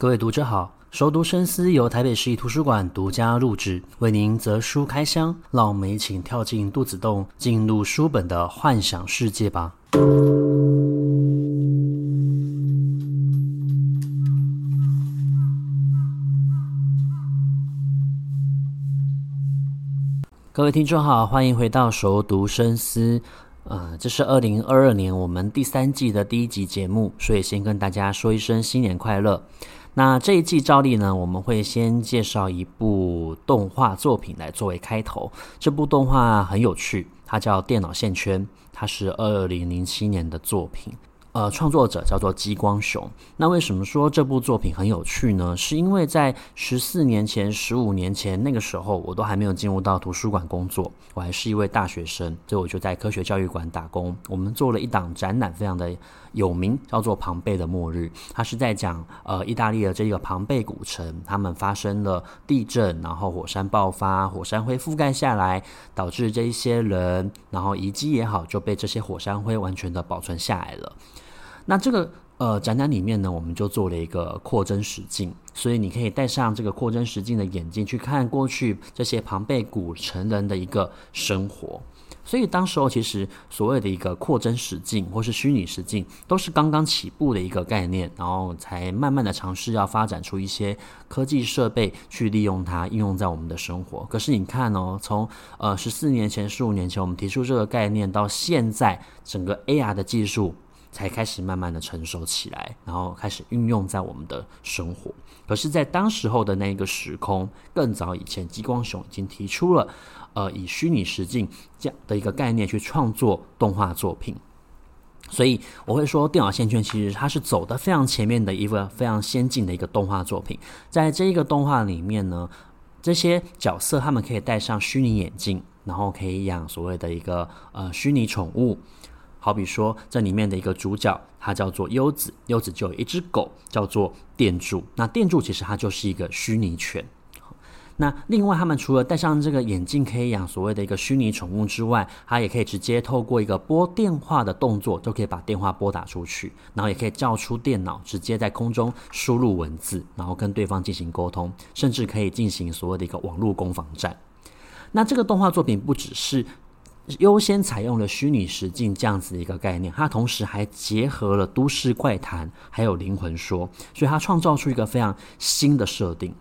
各位读者好，熟读深思由台北市立图书馆独家录制，为您择书开箱，让我们一起跳进肚子洞，进入书本的幻想世界吧。各位听众好，欢迎回到熟读深思。呃，这是二零二二年我们第三季的第一集节目，所以先跟大家说一声新年快乐。那这一季照例呢，我们会先介绍一部动画作品来作为开头。这部动画很有趣，它叫《电脑线圈》，它是二零零七年的作品。呃，创作者叫做激光熊。那为什么说这部作品很有趣呢？是因为在十四年前、十五年前那个时候，我都还没有进入到图书馆工作，我还是一位大学生，所以我就在科学教育馆打工。我们做了一档展览，非常的有名，叫做《庞贝的末日》。它是在讲呃，意大利的这个庞贝古城，他们发生了地震，然后火山爆发，火山灰覆盖下来，导致这一些人，然后遗迹也好，就被这些火山灰完全的保存下来了。那这个呃展览里面呢，我们就做了一个扩增实境，所以你可以戴上这个扩增实境的眼镜去看过去这些庞贝古城人的一个生活。所以当时候其实所谓的一个扩增实境或是虚拟实境都是刚刚起步的一个概念，然后才慢慢的尝试要发展出一些科技设备去利用它应用在我们的生活。可是你看哦，从呃十四年前、十五年前我们提出这个概念到现在，整个 AR 的技术。才开始慢慢的成熟起来，然后开始运用在我们的生活。可是，在当时候的那个时空，更早以前，激光熊已经提出了，呃，以虚拟实境这样的一个概念去创作动画作品。所以，我会说，电脑线圈其实它是走得非常前面的一个非常先进的一个动画作品。在这一个动画里面呢，这些角色他们可以戴上虚拟眼镜，然后可以养所谓的一个呃虚拟宠物。好比说，这里面的一个主角，它叫做优子，优子就有一只狗，叫做电柱。那电柱其实它就是一个虚拟犬。那另外，他们除了戴上这个眼镜可以养所谓的一个虚拟宠物之外，它也可以直接透过一个拨电话的动作，就可以把电话拨打出去，然后也可以叫出电脑，直接在空中输入文字，然后跟对方进行沟通，甚至可以进行所谓的一个网络攻防战。那这个动画作品不只是。优先采用了虚拟实境这样子的一个概念，它同时还结合了都市怪谈，还有灵魂说，所以它创造出一个非常新的设定。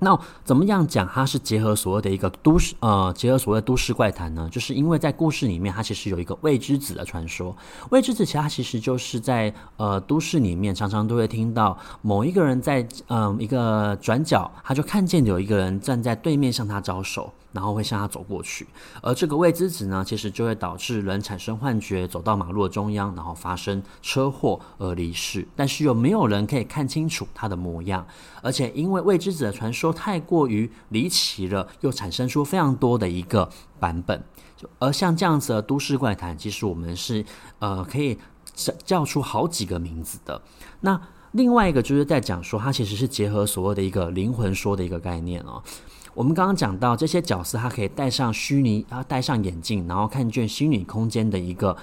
那怎么样讲？它是结合所谓的一个都市，呃，结合所谓都市怪谈呢？就是因为在故事里面，它其实有一个未知子的传说。未知子其实它其实就是在呃都市里面，常常都会听到某一个人在嗯、一个转角，他就看见有一个人站在对面向他招手。然后会向他走过去，而这个未知子呢，其实就会导致人产生幻觉，走到马路的中央，然后发生车祸而离世。但是又没有人可以看清楚他的模样，而且因为未知子的传说太过于离奇了，又产生出非常多的一个版本。而像这样子的都市怪谈，其实我们是呃可以叫出好几个名字的。那另外一个就是在讲说，它其实是结合所谓的一个灵魂说的一个概念哦。我们刚刚讲到这些角色，他可以戴上虚拟，啊，戴上眼镜，然后看见虚拟空间的一个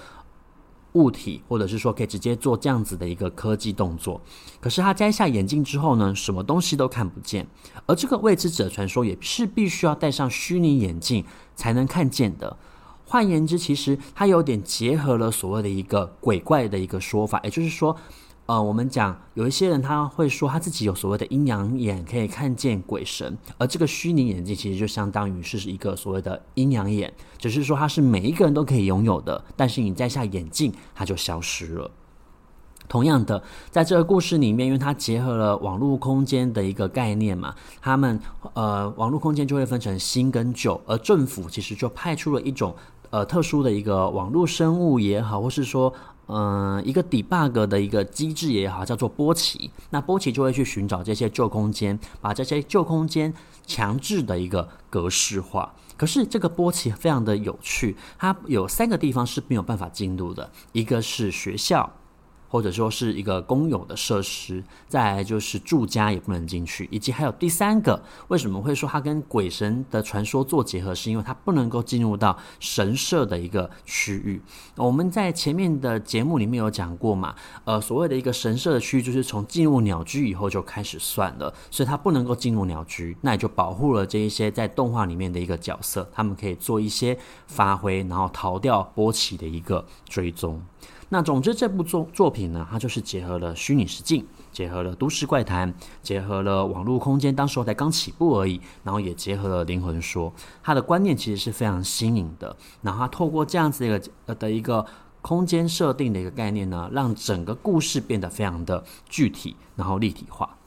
物体，或者是说可以直接做这样子的一个科技动作。可是他摘下眼镜之后呢，什么东西都看不见。而这个未知者传说也是必须要戴上虚拟眼镜才能看见的。换言之，其实它有点结合了所谓的一个鬼怪的一个说法，也就是说。呃，我们讲有一些人他会说他自己有所谓的阴阳眼，可以看见鬼神，而这个虚拟眼镜其实就相当于是一个所谓的阴阳眼，只是说它是每一个人都可以拥有的，但是你摘下眼镜，它就消失了。同样的，在这个故事里面，因为它结合了网络空间的一个概念嘛，他们呃，网络空间就会分成新跟旧，而政府其实就派出了一种呃特殊的一个网络生物也好，或是说。嗯、一个 debug 的一个机制也好，叫做波奇。那波奇就会去寻找这些旧空间，把这些旧空间强制的一个格式化。可是这个波奇非常的有趣，它有三个地方是没有办法进入的，一个是学校，或者说是一个公有的设施，再来就是住家也不能进去，以及还有第三个，为什么会说它跟鬼神的传说做结合？是因为它不能够进入到神社的一个区域。我们在前面的节目里面有讲过嘛，呃，所谓的一个神社的区域，就是从进入鸟居以后就开始算了，所以它不能够进入鸟居，那也就保护了这一些在动画里面的一个角色，他们可以做一些发挥，然后逃掉波奇的一个追踪。那总之，这部作作品呢，它就是结合了虚拟实境，结合了都市怪谈，结合了网络空间，当时候才刚起步而已，然后也结合了灵魂说，它的观念其实是非常新颖的。然后它透过这样子的一个呃的一个空间设定的一个概念呢，让整个故事变得非常的具体，然后立体化。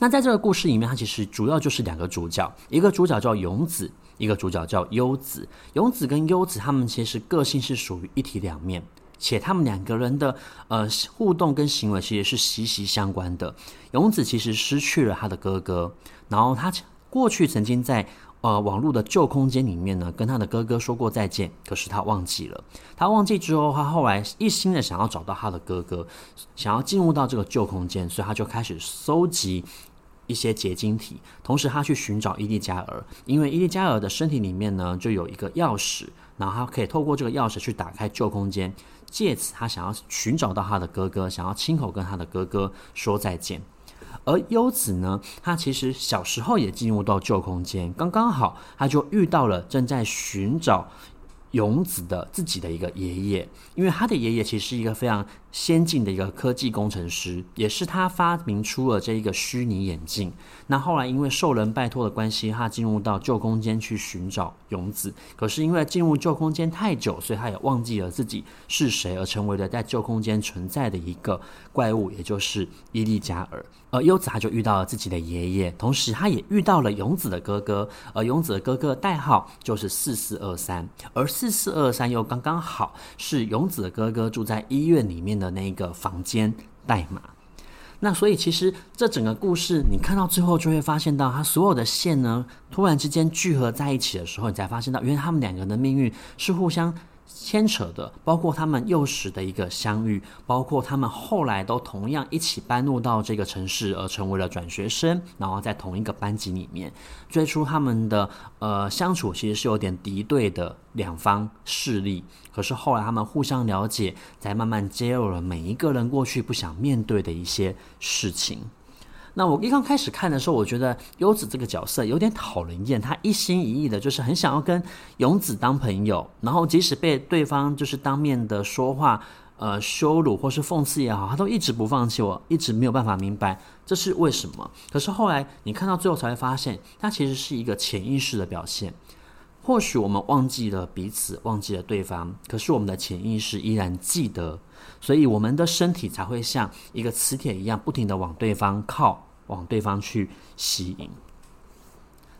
那在这个故事里面，它其实主要就是两个主角，一个主角叫勇子。一个主角叫优子，勇子跟优子他们其实个性是属于一体两面，且他们两个人的呃互动跟行为其实是息息相关的。勇子其实失去了他的哥哥，然后他过去曾经在呃网络的旧空间里面呢，跟他的哥哥说过再见，可是他忘记了。他忘记之后，他后来一心的想要找到他的哥哥，想要进入到这个旧空间，所以他就开始搜集。一些结晶体，同时他去寻找伊丽加尔，因为伊丽加尔的身体里面呢，就有一个钥匙，然后他可以透过这个钥匙去打开旧空间，借此他想要寻找到他的哥哥，想要亲口跟他的哥哥说再见。而优子呢，他其实小时候也进入到旧空间，刚刚好他就遇到了正在寻找勇子的自己的一个爷爷，因为他的爷爷其实是一个非常先进的一个科技工程师，也是他发明出了这一个虚拟眼镜。那后来因为受人拜托的关系，他进入到旧空间去寻找勇子。可是因为进入旧空间太久，所以他也忘记了自己是谁，而成为了在旧空间存在的一个怪物，也就是伊利加尔。而优子他就遇到了自己的爷爷，同时他也遇到了勇子的哥哥。而勇子的哥哥代号就是四四二三，而四四二三又刚刚好是勇子哥哥住在医院里面的那个房间代码，那所以其实这整个故事你看到最后就会发现到，他所有的线呢，突然之间聚合在一起的时候，你才发现到，原来他们两个人的命运是互相。牵扯的，包括他们幼时的一个相遇，包括他们后来都同样一起搬入到这个城市，而成为了转学生，然后在同一个班级里面。最初他们的呃相处其实是有点敌对的两方势力，可是后来他们互相了解，才慢慢揭露了每一个人过去不想面对的一些事情。那我一刚开始看的时候，我觉得优子这个角色有点讨人厌，他一心一意的就是很想要跟勇子当朋友，然后即使被对方就是当面的说话，呃，羞辱或是讽刺也好，他都一直不放弃。我一直没有办法明白这是为什么。可是后来你看到最后才会发现，他其实是一个潜意识的表现。或许我们忘记了彼此，忘记了对方，可是我们的潜意识依然记得，所以我们的身体才会像一个磁铁一样，不停地往对方靠。往对方去吸引。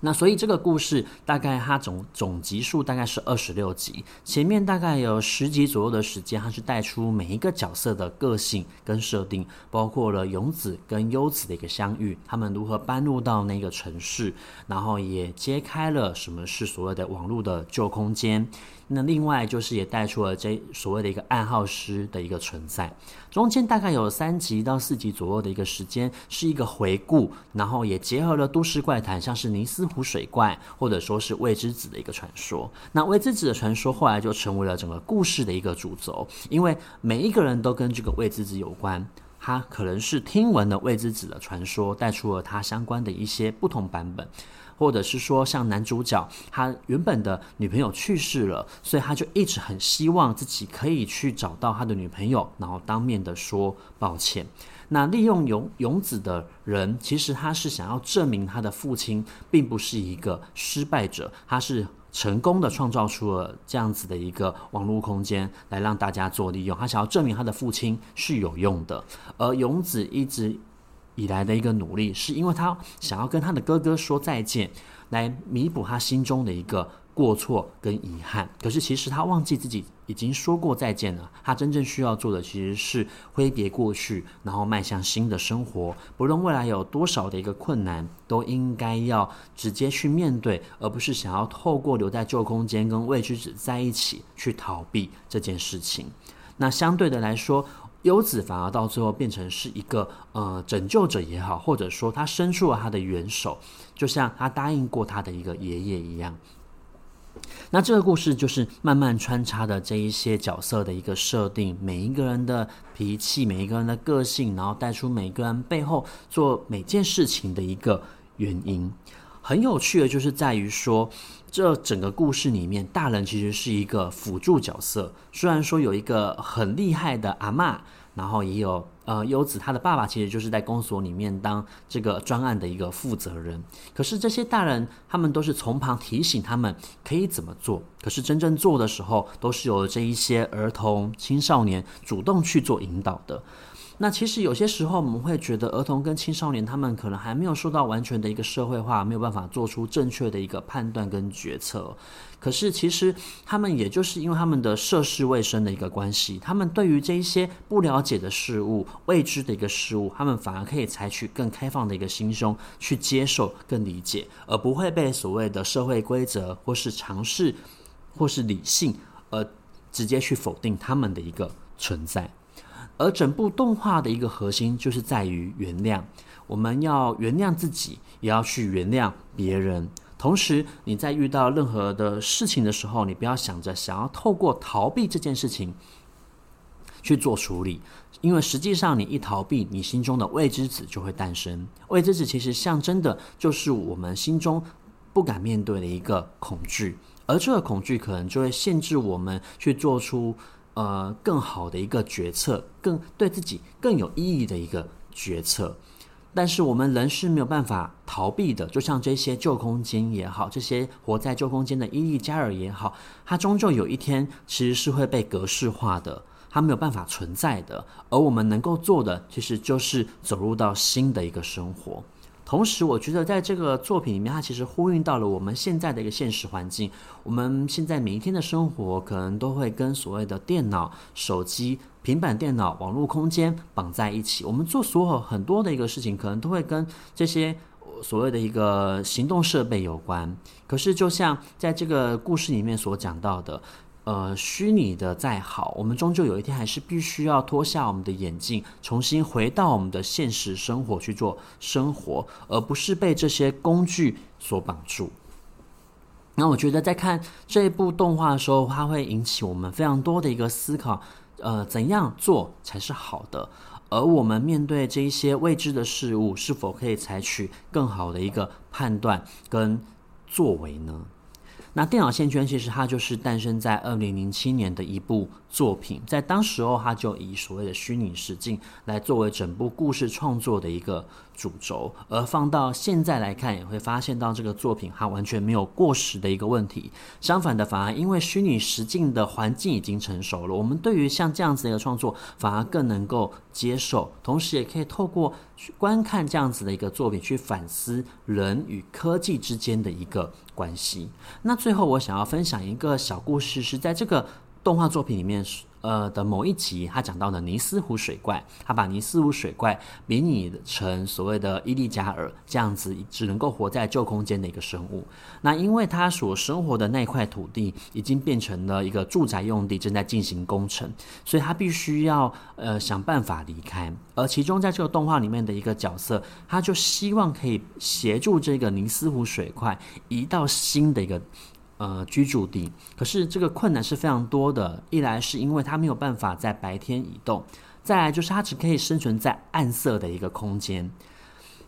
那所以这个故事大概它总总集数大概是二十六集，前面大概有十集左右的时间，它是带出每一个角色的个性跟设定，包括了勇子跟优子的一个相遇，他们如何搬入到那个城市，然后也揭开了什么是所谓的网络的旧空间。那另外就是也带出了这所谓的一个暗号师的一个存在，中间大概有三集到四集左右的一个时间是一个回顾，然后也结合了都市怪谈，像是尼斯湖水怪或者说是未知子的一个传说。那未知子的传说后来就成为了整个故事的一个主轴，因为每一个人都跟这个未知子有关，他可能是听闻了未知子的传说，带出了他相关的一些不同版本。或者是说，像男主角，他原本的女朋友去世了，所以他就一直很希望自己可以去找到他的女朋友，然后当面的说抱歉。那利用勇勇子的人，其实他是想要证明他的父亲并不是一个失败者，他是成功的创造出了这样子的一个网络空间来让大家做利用。他想要证明他的父亲是有用的，而勇子一直。以来的一个努力，是因为他想要跟他的哥哥说再见，来弥补他心中的一个过错跟遗憾。可是其实他忘记自己已经说过再见了。他真正需要做的其实是挥别过去，然后迈向新的生活。不论未来有多少的一个困难，都应该要直接去面对，而不是想要透过留在旧空间跟未知者在一起去逃避这件事情。那相对的来说，优子反而到最后变成是一个呃拯救者也好，或者说他伸出了他的援手，就像他答应过他的一个爷爷一样。那这个故事就是慢慢穿插的这一些角色的一个设定，每一个人的脾气，每一个人的个性，然后带出每个人背后做每件事情的一个原因。很有趣的就是在于说，这整个故事里面，大人其实是一个辅助角色，虽然说有一个很厉害的阿嬷。然后也有呃优子，他的爸爸其实就是在公所里面当这个专案的一个负责人。可是这些大人他们都是从旁提醒他们可以怎么做，可是真正做的时候，都是由这一些儿童青少年主动去做引导的。那其实有些时候我们会觉得儿童跟青少年他们可能还没有受到完全的一个社会化，没有办法做出正确的一个判断跟决策。可是其实他们也就是因为他们的涉世未深的一个关系，他们对于这一些不了解的事物、未知的一个事物，他们反而可以采取更开放的一个心胸去接受、更理解，而不会被所谓的社会规则或是尝试或是理性而直接去否定他们的一个存在。而整部动画的一个核心就是在于原谅，我们要原谅自己，也要去原谅别人。同时，你在遇到任何的事情的时候，你不要想着想要透过逃避这件事情去做处理，因为实际上你一逃避，你心中的未知子就会诞生。未知子其实象征的就是我们心中不敢面对的一个恐惧，而这个恐惧可能就会限制我们去做出。呃，更好的一个决策，更对自己更有意义的一个决策，但是我们人是没有办法逃避的。就像这些旧空间也好，这些活在旧空间的伊利加尔也好，它终究有一天其实是会被格式化的，它没有办法存在的。而我们能够做的，其实就是走入到新的一个生活。同时，我觉得在这个作品里面，它其实呼应到了我们现在的一个现实环境。我们现在每一天的生活，可能都会跟所谓的电脑、手机、平板电脑、网络空间绑在一起。我们做所有很多的一个事情，可能都会跟这些所谓的一个行动设备有关。可是，就像在这个故事里面所讲到的。呃，虚拟的再好，我们终究有一天还是必须要脱下我们的眼镜，重新回到我们的现实生活去做生活，而不是被这些工具所绑住。那我觉得在看这部动画的时候，它会引起我们非常多的一个思考。呃，怎样做才是好的？而我们面对这一些未知的事物，是否可以采取更好的一个判断跟作为呢？那电脑线圈其实它就是诞生在二零零七年的一部作品，在当时候它就以所谓的虚拟实境来作为整部故事创作的一个主轴，而放到现在来看，也会发现到这个作品它完全没有过时的一个问题。相反的，反而因为虚拟实境的环境已经成熟了，我们对于像这样子的一个创作，反而更能够接受，同时也可以透过去观看这样子的一个作品，去反思人与科技之间的一个关系。那最后，我想要分享一个小故事，是在这个动画作品里面。呃的某一集，他讲到的尼斯湖水怪，他把尼斯湖水怪比拟成所谓的伊利加尔这样子，只能够活在旧空间的一个生物。那因为他所生活的那块土地已经变成了一个住宅用地，正在进行工程，所以他必须要呃想办法离开。而其中在这个动画里面的一个角色，他就希望可以协助这个尼斯湖水怪移到新的一个。呃，居住地，可是这个困难是非常多的。一来是因为它没有办法在白天移动，再来就是它只可以生存在暗色的一个空间。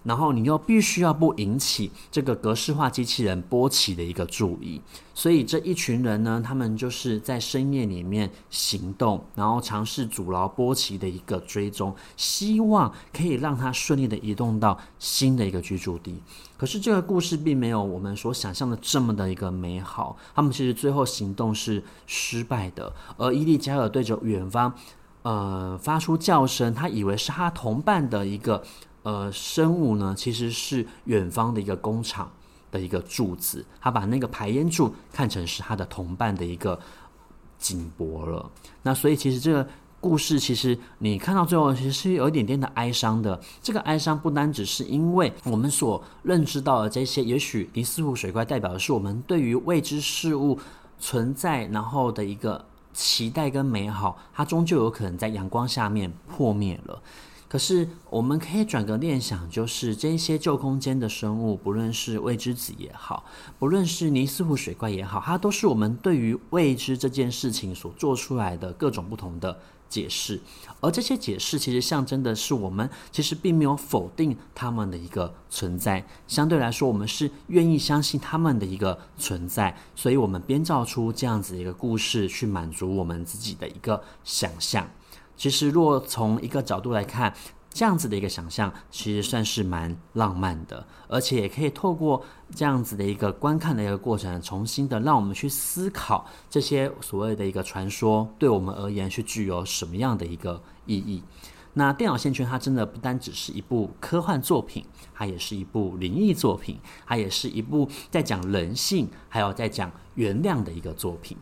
然后你又必须要不引起这个格式化机器人波奇的一个注意，所以这一群人呢，他们就是在深夜里面行动，然后尝试阻挠波奇的一个追踪，希望可以让他顺利的移动到新的一个居住地。可是这个故事并没有我们所想象的这么的一个美好，他们其实最后行动是失败的，而伊利加尔对着远方，呃，发出叫声，他以为是他同伴的一个。呃，生物呢，其实是远方的一个工厂的一个柱子，他把那个排烟柱看成是他的同伴的一个颈脖了。那所以其实这个故事，其实你看到最后，其实是有一点点的哀伤的。这个哀伤不单只是因为我们所认知到的这些，也许尼斯湖水怪代表的是我们对于未知事物存在然后的一个期待跟美好，它终究有可能在阳光下面破灭了。可是，我们可以转个念想，就是这些旧空间的生物，不论是未知子也好，不论是尼斯湖水怪也好，它都是我们对于未知这件事情所做出来的各种不同的解释。而这些解释，其实象征的是我们其实并没有否定他们的一个存在。相对来说，我们是愿意相信他们的一个存在，所以我们编造出这样子一个故事，去满足我们自己的一个想象。其实，若从一个角度来看，这样子的一个想象，其实算是蛮浪漫的，而且也可以透过这样子的一个观看的一个过程，重新的让我们去思考这些所谓的一个传说，对我们而言是具有什么样的一个意义。那电脑线圈它真的不单只是一部科幻作品，它也是一部灵异作品，它也是一部在讲人性，还有在讲原谅的一个作品。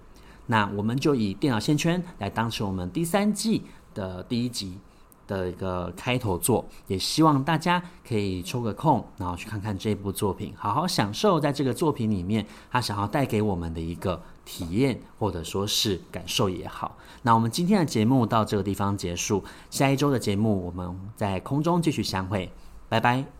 那我们就以电脑线圈来当成我们第三季的第一集的一个开头作，也希望大家可以抽个空，然后去看看这部作品，好好享受在这个作品里面他想要带给我们的一个体验，或者说是感受也好。那我们今天的节目到这个地方结束，下一周的节目我们在空中继续相会，拜拜。